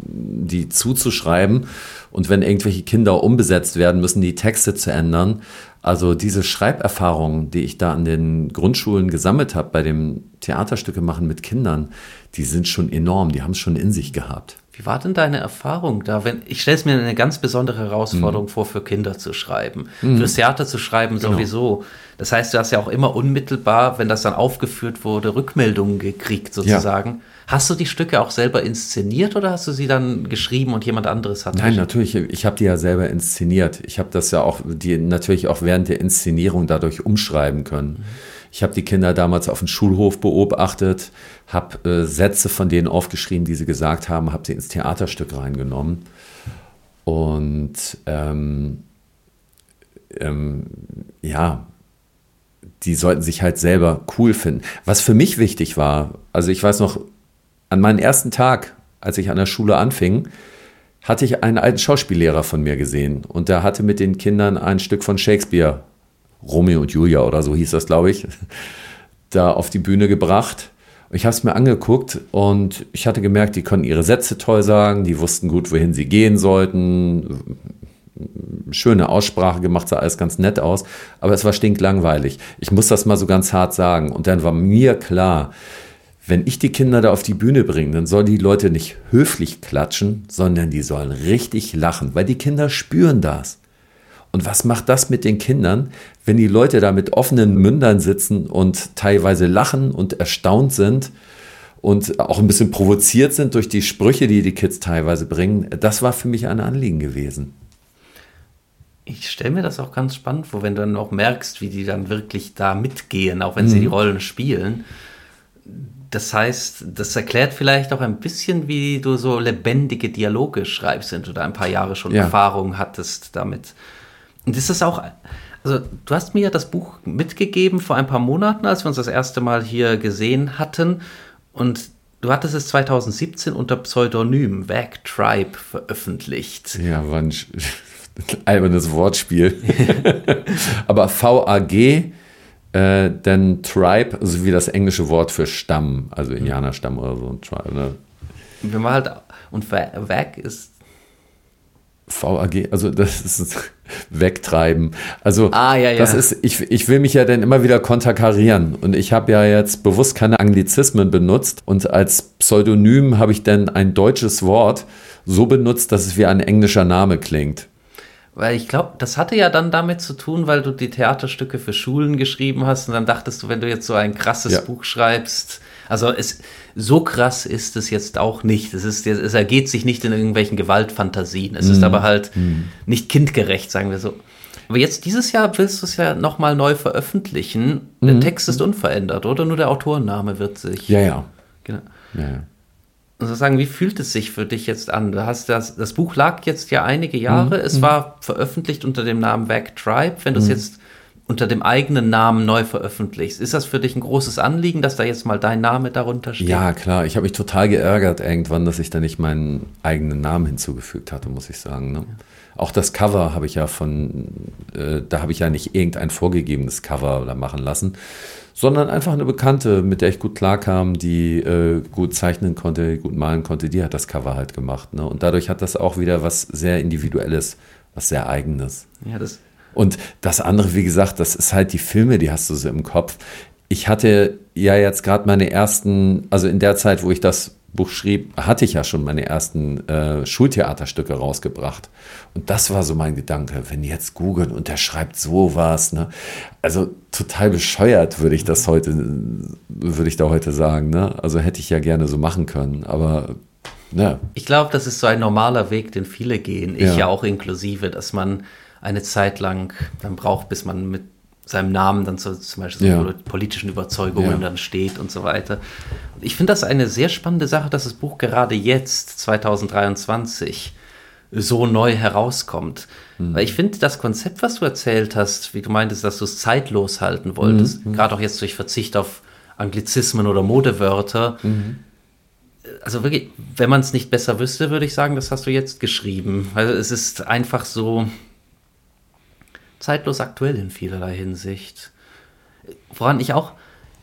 die zuzuschreiben und wenn irgendwelche Kinder umbesetzt werden müssen, die Texte zu ändern. Also diese Schreiberfahrungen, die ich da an den Grundschulen gesammelt habe bei dem Theaterstücke machen mit Kindern, die sind schon enorm, die haben es schon in sich gehabt. Wie war denn deine Erfahrung da? Wenn, ich stelle es mir eine ganz besondere Herausforderung mhm. vor, für Kinder zu schreiben. Mhm. Fürs Theater zu schreiben genau. sowieso. Das heißt, du hast ja auch immer unmittelbar, wenn das dann aufgeführt wurde, Rückmeldungen gekriegt sozusagen. Ja. Hast du die Stücke auch selber inszeniert oder hast du sie dann geschrieben und jemand anderes hat? Nein, natürlich. Ich habe die ja selber inszeniert. Ich habe das ja auch, die natürlich auch während der Inszenierung dadurch umschreiben können. Mhm. Ich habe die Kinder damals auf dem Schulhof beobachtet, habe äh, Sätze von denen aufgeschrieben, die sie gesagt haben, habe sie ins Theaterstück reingenommen. Und ähm, ähm, ja, die sollten sich halt selber cool finden. Was für mich wichtig war, also ich weiß noch, an meinem ersten Tag, als ich an der Schule anfing, hatte ich einen alten Schauspiellehrer von mir gesehen und der hatte mit den Kindern ein Stück von Shakespeare Romeo und Julia oder so hieß das, glaube ich, (laughs) da auf die Bühne gebracht. Ich habe es mir angeguckt und ich hatte gemerkt, die konnten ihre Sätze toll sagen, die wussten gut, wohin sie gehen sollten. Schöne Aussprache gemacht, sah alles ganz nett aus, aber es war stinklangweilig. Ich muss das mal so ganz hart sagen. Und dann war mir klar, wenn ich die Kinder da auf die Bühne bringe, dann sollen die Leute nicht höflich klatschen, sondern die sollen richtig lachen, weil die Kinder spüren das. Und was macht das mit den Kindern, wenn die Leute da mit offenen Mündern sitzen und teilweise lachen und erstaunt sind und auch ein bisschen provoziert sind durch die Sprüche, die die Kids teilweise bringen? Das war für mich ein Anliegen gewesen. Ich stelle mir das auch ganz spannend vor, wenn du dann auch merkst, wie die dann wirklich da mitgehen, auch wenn sie mhm. die Rollen spielen. Das heißt, das erklärt vielleicht auch ein bisschen, wie du so lebendige Dialoge schreibst, wenn du da ein paar Jahre schon ja. Erfahrung hattest damit. Und das ist auch, also du hast mir das Buch mitgegeben vor ein paar Monaten, als wir uns das erste Mal hier gesehen hatten. Und du hattest es 2017 unter Pseudonym Vag Tribe veröffentlicht. Ja, war ein (laughs) albernes Wortspiel. (laughs) Aber VAG, äh, denn Tribe, also wie das englische Wort für Stamm, also Indianerstamm oder so. Tribe, ne? Wenn man halt, und Vag ist VAG, also das ist (laughs) wegtreiben. Also ah, ja, ja. das ist, ich, ich will mich ja dann immer wieder konterkarieren. Und ich habe ja jetzt bewusst keine Anglizismen benutzt. Und als Pseudonym habe ich dann ein deutsches Wort so benutzt, dass es wie ein englischer Name klingt. Weil ich glaube, das hatte ja dann damit zu tun, weil du die Theaterstücke für Schulen geschrieben hast und dann dachtest du, wenn du jetzt so ein krasses ja. Buch schreibst, also es, so krass ist es jetzt auch nicht. Es, ist, es ergeht sich nicht in irgendwelchen Gewaltfantasien. Es mm. ist mhm. aber halt mm. nicht kindgerecht, sagen wir so. Aber jetzt dieses Jahr willst du es ja nochmal neu veröffentlichen. Der mhm. Text ist unverändert, oder? Nur der Autorenname wird sich. Ja, ja. Genau. Ja, ja. Also sagen, wie fühlt es sich für dich jetzt an? Du hast das, das Buch lag jetzt ja einige Jahre. Mhm. Es war veröffentlicht unter dem Namen Back Tribe. Wenn du es jetzt unter dem eigenen Namen neu veröffentlichst. Ist das für dich ein großes Anliegen, dass da jetzt mal dein Name darunter steht? Ja, klar. Ich habe mich total geärgert irgendwann, dass ich da nicht meinen eigenen Namen hinzugefügt hatte, muss ich sagen. Ne? Ja. Auch das Cover habe ich ja von, äh, da habe ich ja nicht irgendein vorgegebenes Cover machen lassen, sondern einfach eine Bekannte, mit der ich gut klarkam, die äh, gut zeichnen konnte, gut malen konnte, die hat das Cover halt gemacht. Ne? Und dadurch hat das auch wieder was sehr Individuelles, was sehr Eigenes. Ja, das und das andere, wie gesagt, das ist halt die Filme, die hast du so im Kopf. Ich hatte ja jetzt gerade meine ersten, also in der Zeit, wo ich das Buch schrieb, hatte ich ja schon meine ersten äh, Schultheaterstücke rausgebracht. Und das war so mein Gedanke, wenn jetzt googeln und der schreibt sowas, ne? Also total bescheuert würde ich das heute, würde ich da heute sagen, ne? Also hätte ich ja gerne so machen können, aber ne. Ich glaube, das ist so ein normaler Weg, den viele gehen, ich ja, ja auch inklusive, dass man eine Zeit lang dann braucht, bis man mit seinem Namen dann so, zum Beispiel so ja. politischen Überzeugungen ja. dann steht und so weiter. Und ich finde das eine sehr spannende Sache, dass das Buch gerade jetzt, 2023, so neu herauskommt. Mhm. Weil ich finde, das Konzept, was du erzählt hast, wie du meintest, dass du es zeitlos halten wolltest, mhm. gerade auch jetzt durch Verzicht auf Anglizismen oder Modewörter, mhm. also wirklich, wenn man es nicht besser wüsste, würde ich sagen, das hast du jetzt geschrieben. Also es ist einfach so, zeitlos aktuell in vielerlei Hinsicht. Woran ich auch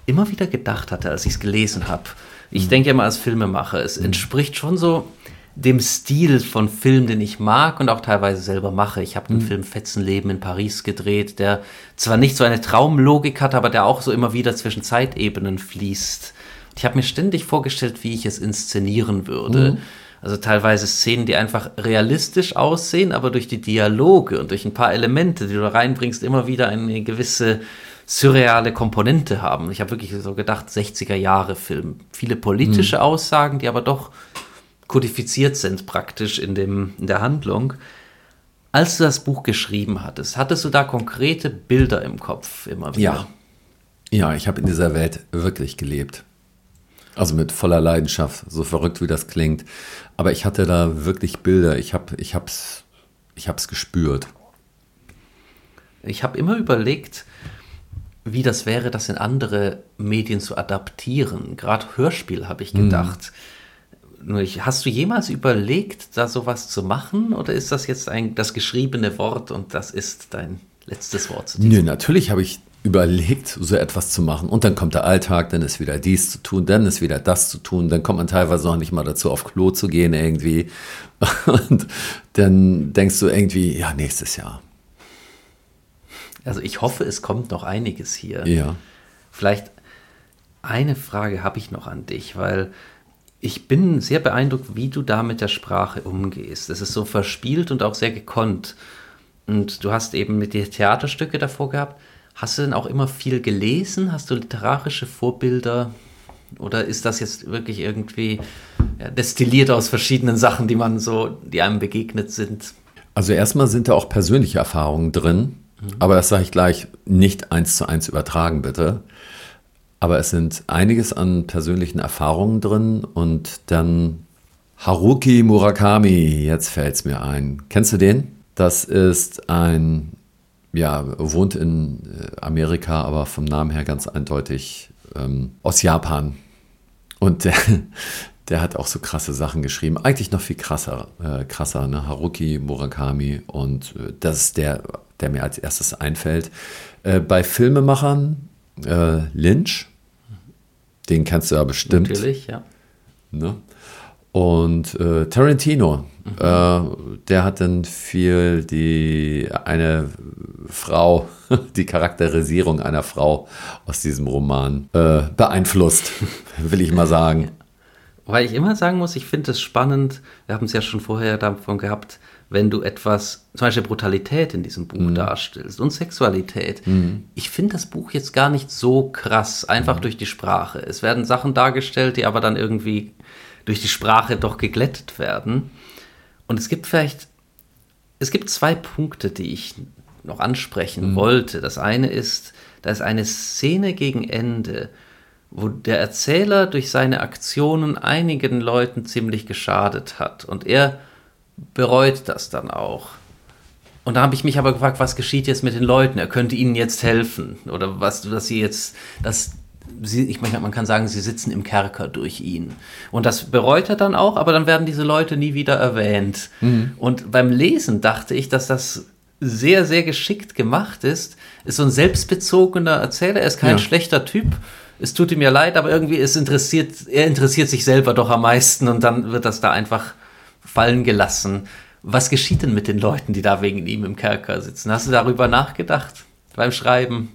immer wieder gedacht hatte, als ich es gelesen habe. Ich mhm. denke immer als Filmemacher, es mhm. entspricht schon so dem Stil von Film, den ich mag und auch teilweise selber mache. Ich habe den mhm. Film Fetzenleben in Paris gedreht, der zwar nicht so eine Traumlogik hat, aber der auch so immer wieder zwischen Zeitebenen fließt. Ich habe mir ständig vorgestellt, wie ich es inszenieren würde. Mhm. Also teilweise Szenen, die einfach realistisch aussehen, aber durch die Dialoge und durch ein paar Elemente, die du da reinbringst, immer wieder eine gewisse surreale Komponente haben. Ich habe wirklich so gedacht, 60er Jahre Film. Viele politische mhm. Aussagen, die aber doch kodifiziert sind praktisch in, dem, in der Handlung. Als du das Buch geschrieben hattest, hattest du da konkrete Bilder im Kopf immer wieder? Ja. Ja, ich habe in dieser Welt wirklich gelebt. Also mit voller Leidenschaft, so verrückt wie das klingt. Aber ich hatte da wirklich Bilder, ich habe ich hab's, ich hab's gespürt. Ich habe immer überlegt, wie das wäre, das in andere Medien zu adaptieren. Gerade Hörspiel habe ich gedacht. Hm. Hast du jemals überlegt, da sowas zu machen? Oder ist das jetzt ein, das geschriebene Wort und das ist dein letztes Wort zu diesem? Nö, natürlich habe ich überlegt, so etwas zu machen. Und dann kommt der Alltag, dann ist wieder dies zu tun, dann ist wieder das zu tun, dann kommt man teilweise noch nicht mal dazu, auf Klo zu gehen irgendwie. (laughs) Und dann denkst du irgendwie, ja, nächstes Jahr. Also ich hoffe, es kommt noch einiges hier. Ja. Vielleicht eine Frage habe ich noch an dich, weil ich bin sehr beeindruckt, wie du da mit der Sprache umgehst. Es ist so verspielt und auch sehr gekonnt. Und du hast eben mit dir Theaterstücke davor gehabt Hast du denn auch immer viel gelesen? Hast du literarische Vorbilder? Oder ist das jetzt wirklich irgendwie ja, destilliert aus verschiedenen Sachen, die man so, die einem begegnet sind? Also erstmal sind da auch persönliche Erfahrungen drin, mhm. aber das sage ich gleich, nicht eins zu eins übertragen, bitte. Aber es sind einiges an persönlichen Erfahrungen drin und dann Haruki Murakami, jetzt fällt es mir ein. Kennst du den? Das ist ein ja, wohnt in äh, Amerika, aber vom Namen her ganz eindeutig ähm, aus Japan. Und der, (laughs) der hat auch so krasse Sachen geschrieben. Eigentlich noch viel krasser, äh, krasser, ne? Haruki Murakami. Und äh, das ist der, der mir als erstes einfällt. Äh, bei Filmemachern äh, Lynch, den kennst du ja bestimmt. Natürlich, ja. Ne? Und äh, Tarantino, mhm. äh, der hat dann viel die eine Frau, (laughs) die Charakterisierung einer Frau aus diesem Roman äh, beeinflusst, (laughs) will ich mal sagen. Weil ich immer sagen muss, ich finde es spannend, wir haben es ja schon vorher davon gehabt, wenn du etwas, zum Beispiel Brutalität in diesem Buch mhm. darstellst und Sexualität. Mhm. Ich finde das Buch jetzt gar nicht so krass, einfach mhm. durch die Sprache. Es werden Sachen dargestellt, die aber dann irgendwie durch die Sprache doch geglättet werden. Und es gibt vielleicht, es gibt zwei Punkte, die ich noch ansprechen mhm. wollte. Das eine ist, da ist eine Szene gegen Ende, wo der Erzähler durch seine Aktionen einigen Leuten ziemlich geschadet hat. Und er bereut das dann auch. Und da habe ich mich aber gefragt, was geschieht jetzt mit den Leuten? Er könnte ihnen jetzt helfen. Oder was, dass sie jetzt, dass sie, ich meine, man kann sagen, sie sitzen im Kerker durch ihn. Und das bereut er dann auch, aber dann werden diese Leute nie wieder erwähnt. Mhm. Und beim Lesen dachte ich, dass das sehr, sehr geschickt gemacht ist. Ist so ein selbstbezogener Erzähler. Er ist kein ja. schlechter Typ. Es tut ihm ja leid, aber irgendwie es interessiert, er interessiert sich selber doch am meisten und dann wird das da einfach fallen gelassen. Was geschieht denn mit den Leuten, die da wegen ihm im Kerker sitzen? Hast du darüber nachgedacht beim Schreiben?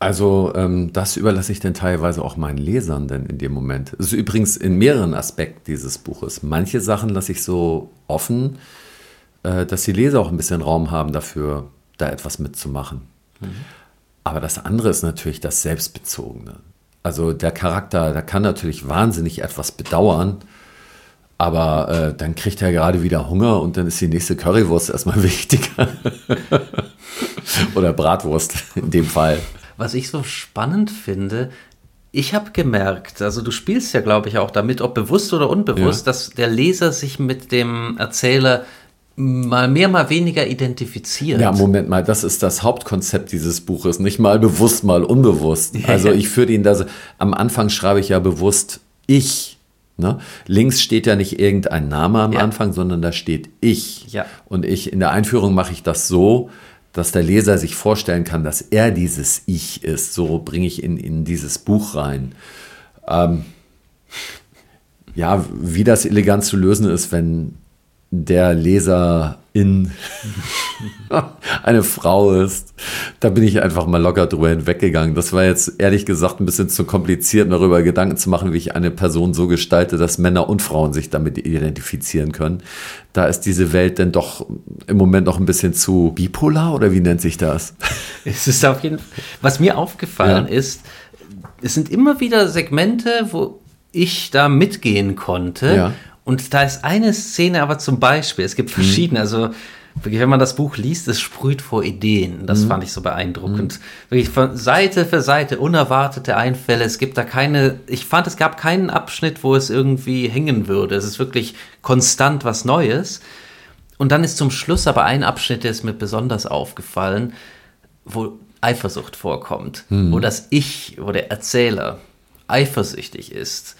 Also ähm, das überlasse ich dann teilweise auch meinen Lesern denn in dem Moment. Das ist übrigens in mehreren Aspekten dieses Buches. Manche Sachen lasse ich so offen, äh, dass die Leser auch ein bisschen Raum haben dafür, da etwas mitzumachen. Mhm. Aber das andere ist natürlich das Selbstbezogene. Also der Charakter, der kann natürlich wahnsinnig etwas bedauern, aber äh, dann kriegt er gerade wieder Hunger und dann ist die nächste Currywurst erstmal (laughs) wichtiger. (laughs) Oder Bratwurst in dem Fall. Was ich so spannend finde, ich habe gemerkt, also du spielst ja, glaube ich, auch damit, ob bewusst oder unbewusst, ja. dass der Leser sich mit dem Erzähler mal mehr, mal weniger identifiziert. Ja, Moment mal, das ist das Hauptkonzept dieses Buches, nicht mal bewusst, mal unbewusst. Also ich führe ihn da, am Anfang schreibe ich ja bewusst ich Ne? Links steht ja nicht irgendein Name am ja. Anfang, sondern da steht ich. Ja. Und ich in der Einführung mache ich das so, dass der Leser sich vorstellen kann, dass er dieses Ich ist. So bringe ich ihn in dieses Buch rein. Ähm, ja, wie das elegant zu lösen ist, wenn der Leserin (laughs) eine Frau ist, da bin ich einfach mal locker drüber hinweggegangen. Das war jetzt ehrlich gesagt ein bisschen zu kompliziert, darüber Gedanken zu machen, wie ich eine Person so gestalte, dass Männer und Frauen sich damit identifizieren können. Da ist diese Welt denn doch im Moment noch ein bisschen zu bipolar oder wie nennt sich das? (laughs) Es ist auf jeden Fall, was mir aufgefallen ja. ist, es sind immer wieder Segmente, wo ich da mitgehen konnte. Ja. Und da ist eine Szene aber zum Beispiel, es gibt verschiedene, mhm. also wirklich, wenn man das Buch liest, es sprüht vor Ideen. Das mhm. fand ich so beeindruckend. Mhm. Wirklich von Seite für Seite unerwartete Einfälle. Es gibt da keine, ich fand, es gab keinen Abschnitt, wo es irgendwie hängen würde. Es ist wirklich konstant was Neues. Und dann ist zum Schluss aber ein Abschnitt, der ist mir besonders aufgefallen, wo Eifersucht vorkommt, mhm. wo das Ich, wo der Erzähler eifersüchtig ist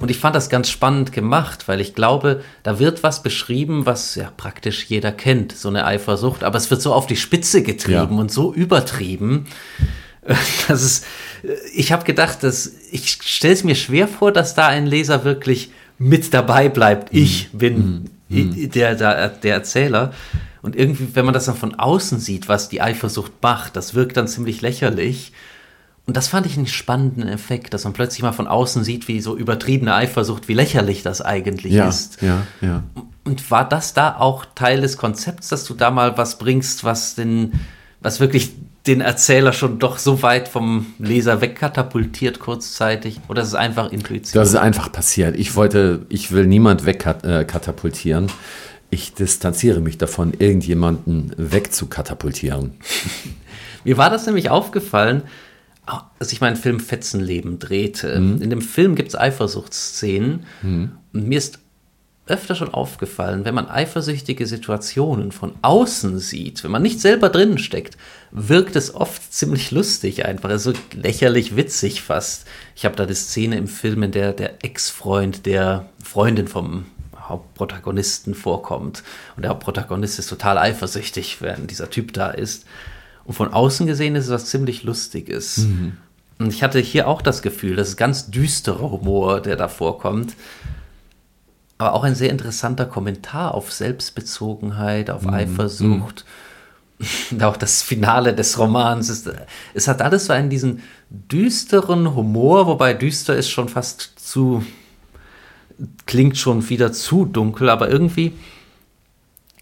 und ich fand das ganz spannend gemacht, weil ich glaube, da wird was beschrieben, was ja praktisch jeder kennt, so eine Eifersucht, aber es wird so auf die Spitze getrieben ja. und so übertrieben. Das ist, ich habe gedacht, dass ich stelle es mir schwer vor, dass da ein Leser wirklich mit dabei bleibt. Mhm. Ich bin mhm. der, der, der Erzähler. Und irgendwie, wenn man das dann von außen sieht, was die Eifersucht macht, das wirkt dann ziemlich lächerlich. Und das fand ich einen spannenden Effekt, dass man plötzlich mal von außen sieht, wie so übertriebene Eifersucht, wie lächerlich das eigentlich ja, ist. Ja, ja. Und war das da auch Teil des Konzepts, dass du da mal was bringst, was den, was wirklich den Erzähler schon doch so weit vom Leser wegkatapultiert kurzzeitig? Oder ist es einfach Intuition? Das ist einfach passiert. Ich wollte, ich will niemand wegkatapultieren. Ich distanziere mich davon, irgendjemanden wegzukatapultieren. (laughs) Mir war das nämlich aufgefallen, als ich meinen Film Fetzenleben drehte. Mhm. In dem Film gibt es Eifersuchtsszenen mhm. und mir ist öfter schon aufgefallen, wenn man eifersüchtige Situationen von außen sieht, wenn man nicht selber drinnen steckt, wirkt es oft ziemlich lustig einfach, also lächerlich witzig fast. Ich habe da die Szene im Film, in der der Ex-Freund der Freundin vom Hauptprotagonisten vorkommt und der Hauptprotagonist ist total eifersüchtig, wenn dieser Typ da ist. Und von außen gesehen ist es was ziemlich Lustiges. Mhm. Und ich hatte hier auch das Gefühl, das ist ganz düsterer Humor, der da vorkommt. Aber auch ein sehr interessanter Kommentar auf Selbstbezogenheit, auf mhm. Eifersucht. Mhm. (laughs) auch das Finale des Romans. Ist, es hat alles so einen diesen düsteren Humor, wobei düster ist schon fast zu, klingt schon wieder zu dunkel, aber irgendwie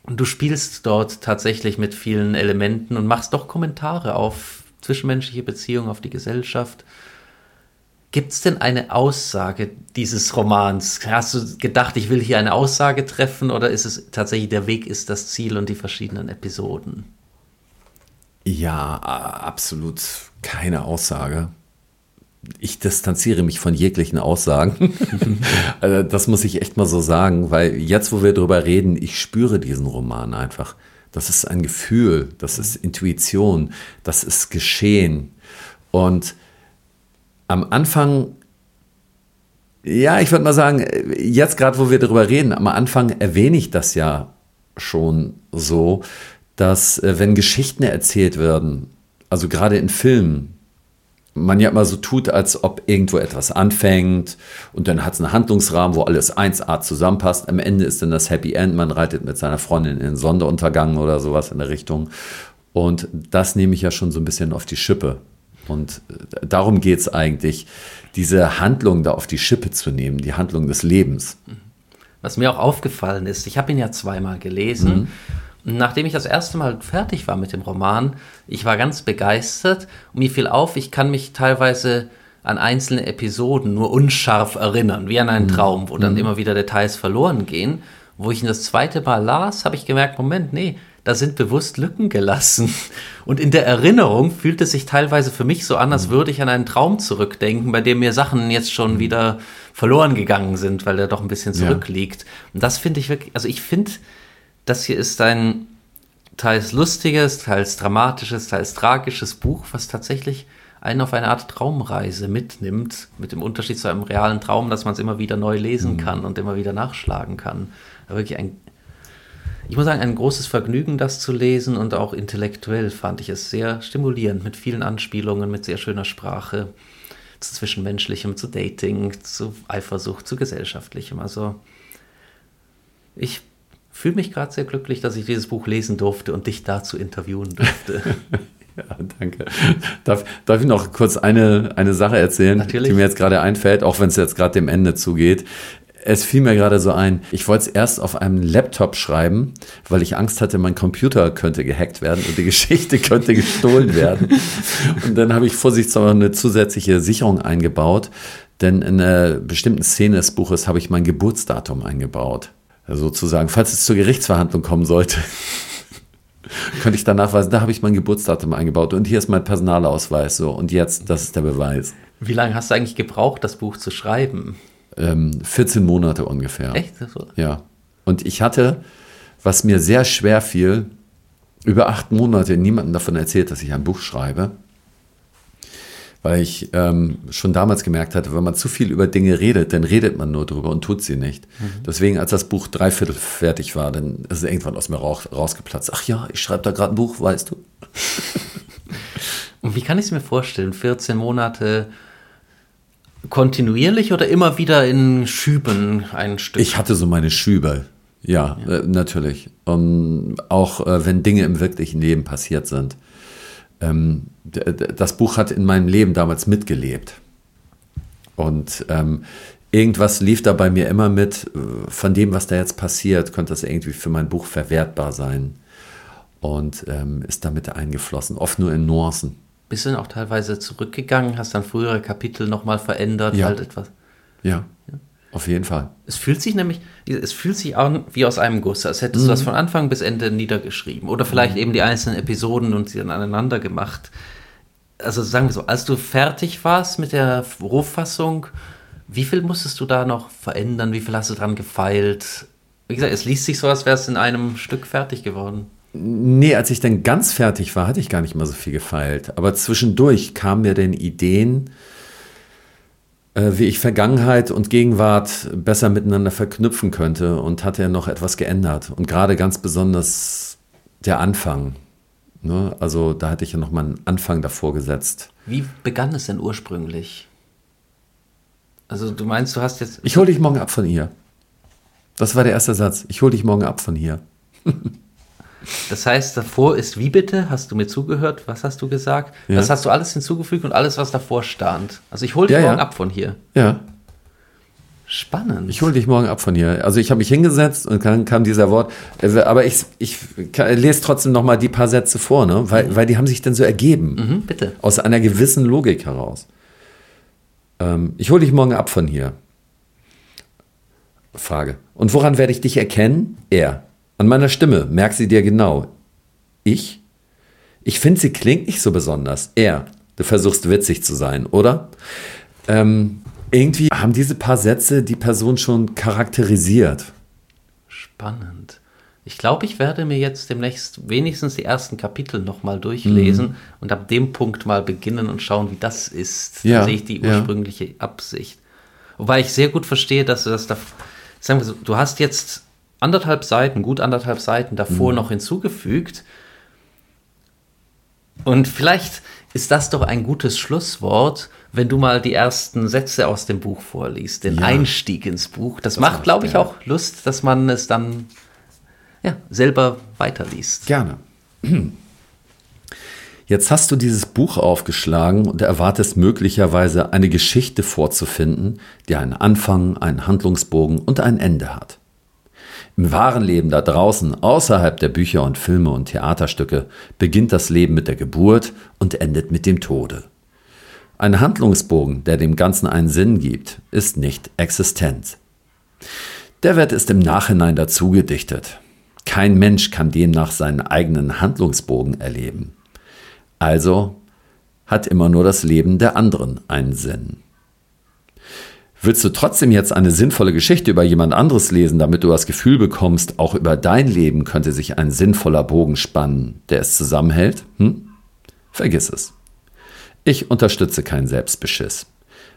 und du spielst dort tatsächlich mit vielen Elementen und machst doch Kommentare auf zwischenmenschliche Beziehungen, auf die Gesellschaft. Gibt es denn eine Aussage dieses Romans? Hast du gedacht, ich will hier eine Aussage treffen oder ist es tatsächlich der Weg ist das Ziel und die verschiedenen Episoden? Ja, absolut keine Aussage ich distanziere mich von jeglichen Aussagen. (laughs) also das muss ich echt mal so sagen, weil jetzt, wo wir drüber reden, ich spüre diesen Roman einfach. Das ist ein Gefühl, das ist Intuition, das ist Geschehen. Und am Anfang, ja, ich würde mal sagen, jetzt gerade, wo wir darüber reden, am Anfang erwähne ich das ja schon so, dass äh, wenn Geschichten erzählt werden, also gerade in Filmen, man ja immer so tut, als ob irgendwo etwas anfängt und dann hat es einen Handlungsrahmen, wo alles 1A zusammenpasst. Am Ende ist dann das Happy End, man reitet mit seiner Freundin in den Sonderuntergang oder sowas in der Richtung. Und das nehme ich ja schon so ein bisschen auf die Schippe. Und äh, darum geht es eigentlich, diese Handlung da auf die Schippe zu nehmen, die Handlung des Lebens. Was mir auch aufgefallen ist, ich habe ihn ja zweimal gelesen. Mhm nachdem ich das erste Mal fertig war mit dem Roman, ich war ganz begeistert und mir fiel auf, ich kann mich teilweise an einzelne Episoden nur unscharf erinnern, wie an einen mhm. Traum, wo dann mhm. immer wieder Details verloren gehen. Wo ich ihn das zweite Mal las, habe ich gemerkt, Moment, nee, da sind bewusst Lücken gelassen. (laughs) Und in der Erinnerung fühlt es sich teilweise für mich so an, als mhm. würde ich an einen Traum zurückdenken, bei dem mir Sachen jetzt schon wieder verloren gegangen sind, weil er doch ein bisschen zurückliegt. Ja. Und das finde ich wirklich, also ich finde, das hier ist ein teils lustiges, teils dramatisches, teils tragisches Buch, was tatsächlich einen auf eine Art Traumreise mitnimmt, mit dem Unterschied zu einem realen Traum, dass man es immer wieder neu lesen mhm. kann und immer wieder nachschlagen kann. Wirklich ein, ich muss sagen, ein großes Vergnügen, das zu lesen und auch intellektuell fand ich es sehr stimulierend, mit vielen Anspielungen, mit sehr schöner Sprache, zu Zwischenmenschlichem, zu Dating, zu Eifersucht, zu Gesellschaftlichem. Also ich fühle mich gerade sehr glücklich, dass ich dieses Buch lesen durfte und dich dazu interviewen durfte. (laughs) ja, danke. Darf, darf ich noch kurz eine, eine Sache erzählen, Natürlich. die mir jetzt gerade einfällt, auch wenn es jetzt gerade dem Ende zugeht. Es fiel mir gerade so ein, ich wollte es erst auf einem Laptop schreiben, weil ich Angst hatte, mein Computer könnte gehackt werden und die Geschichte könnte gestohlen werden. Und dann habe ich vorsichtshalber eine zusätzliche Sicherung eingebaut, denn in einer bestimmten Szene des Buches habe ich mein Geburtsdatum eingebaut sozusagen, falls es zur Gerichtsverhandlung kommen sollte, (laughs) könnte ich dann nachweisen, da habe ich mein Geburtsdatum eingebaut und hier ist mein Personalausweis so und jetzt, das ist der Beweis. Wie lange hast du eigentlich gebraucht, das Buch zu schreiben? Ähm, 14 Monate ungefähr. Echt? Ja. Und ich hatte, was mir sehr schwer fiel, über acht Monate niemandem davon erzählt, dass ich ein Buch schreibe weil ich ähm, schon damals gemerkt hatte, wenn man zu viel über Dinge redet, dann redet man nur drüber und tut sie nicht. Mhm. Deswegen, als das Buch dreiviertel fertig war, dann ist es irgendwann aus mir raus, rausgeplatzt. Ach ja, ich schreibe da gerade ein Buch, weißt du. (laughs) und wie kann ich es mir vorstellen? 14 Monate kontinuierlich oder immer wieder in Schüben ein Stück? Ich hatte so meine Schübe. Ja, ja. Äh, natürlich. Und auch äh, wenn Dinge im wirklichen Leben passiert sind ähm, das Buch hat in meinem Leben damals mitgelebt. Und ähm, irgendwas lief da bei mir immer mit, äh, von dem, was da jetzt passiert, könnte das irgendwie für mein Buch verwertbar sein. Und ähm, ist damit eingeflossen, oft nur in Nuancen. Bist du denn auch teilweise zurückgegangen, hast dann frühere Kapitel nochmal verändert, ja. halt etwas? Ja. ja. Auf jeden Fall. Es fühlt sich nämlich, es fühlt sich an wie aus einem Guss, als hättest mhm. du das von Anfang bis Ende niedergeschrieben. Oder vielleicht mhm. eben die einzelnen Episoden und sie dann aneinander gemacht. Also sagen wir so, als du fertig warst mit der Rohfassung, wie viel musstest du da noch verändern? Wie viel hast du dran gefeilt? Wie gesagt, es liest sich so, als wäre es in einem Stück fertig geworden. Nee, als ich dann ganz fertig war, hatte ich gar nicht mal so viel gefeilt. Aber zwischendurch kamen mir dann Ideen, wie ich Vergangenheit und Gegenwart besser miteinander verknüpfen könnte und hat er noch etwas geändert. Und gerade ganz besonders der Anfang. Ne? Also da hatte ich ja noch mal einen Anfang davor gesetzt. Wie begann es denn ursprünglich? Also du meinst, du hast jetzt... Ich hole dich morgen ab von hier. Das war der erste Satz. Ich hole dich morgen ab von hier. (laughs) Das heißt, davor ist wie bitte? Hast du mir zugehört? Was hast du gesagt? Ja. Das hast du alles hinzugefügt und alles, was davor stand. Also ich hole dich ja, morgen ja. ab von hier. Ja. Spannend. Ich hole dich morgen ab von hier. Also ich habe mich hingesetzt und dann kam dieser Wort. Also, aber ich, ich lese trotzdem noch mal die paar Sätze vor, ne? weil, mhm. weil die haben sich dann so ergeben. Mhm, bitte. Aus einer gewissen Logik heraus. Ähm, ich hole dich morgen ab von hier. Frage. Und woran werde ich dich erkennen? Er. An meiner Stimme, merk sie dir genau. Ich? Ich finde, sie klingt nicht so besonders. Er. Du versuchst witzig zu sein, oder? Ähm, irgendwie haben diese paar Sätze die Person schon charakterisiert. Spannend. Ich glaube, ich werde mir jetzt demnächst wenigstens die ersten Kapitel nochmal durchlesen mhm. und ab dem Punkt mal beginnen und schauen, wie das ist. Ja, da sehe ich die ursprüngliche ja. Absicht. Wobei ich sehr gut verstehe, dass du das da, sagen wir so, du hast jetzt anderthalb Seiten, gut anderthalb Seiten davor mhm. noch hinzugefügt. Und vielleicht ist das doch ein gutes Schlusswort, wenn du mal die ersten Sätze aus dem Buch vorliest, den ja. Einstieg ins Buch. Das, das macht, glaube ich, auch Lust, dass man es dann ja, selber weiterliest. Gerne. Jetzt hast du dieses Buch aufgeschlagen und erwartest möglicherweise eine Geschichte vorzufinden, die einen Anfang, einen Handlungsbogen und ein Ende hat. Im wahren Leben da draußen, außerhalb der Bücher und Filme und Theaterstücke, beginnt das Leben mit der Geburt und endet mit dem Tode. Ein Handlungsbogen, der dem Ganzen einen Sinn gibt, ist nicht existent. Der Wert ist im Nachhinein dazu gedichtet. Kein Mensch kann demnach seinen eigenen Handlungsbogen erleben. Also hat immer nur das Leben der anderen einen Sinn. Willst du trotzdem jetzt eine sinnvolle Geschichte über jemand anderes lesen, damit du das Gefühl bekommst, auch über dein Leben könnte sich ein sinnvoller Bogen spannen, der es zusammenhält? Hm? Vergiss es. Ich unterstütze keinen Selbstbeschiss.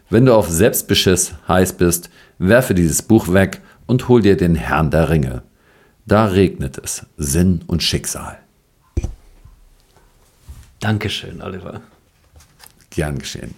Wenn du auf Selbstbeschiss heiß bist, werfe dieses Buch weg und hol dir den Herrn der Ringe. Da regnet es Sinn und Schicksal. Dankeschön, Oliver. Gern geschehen.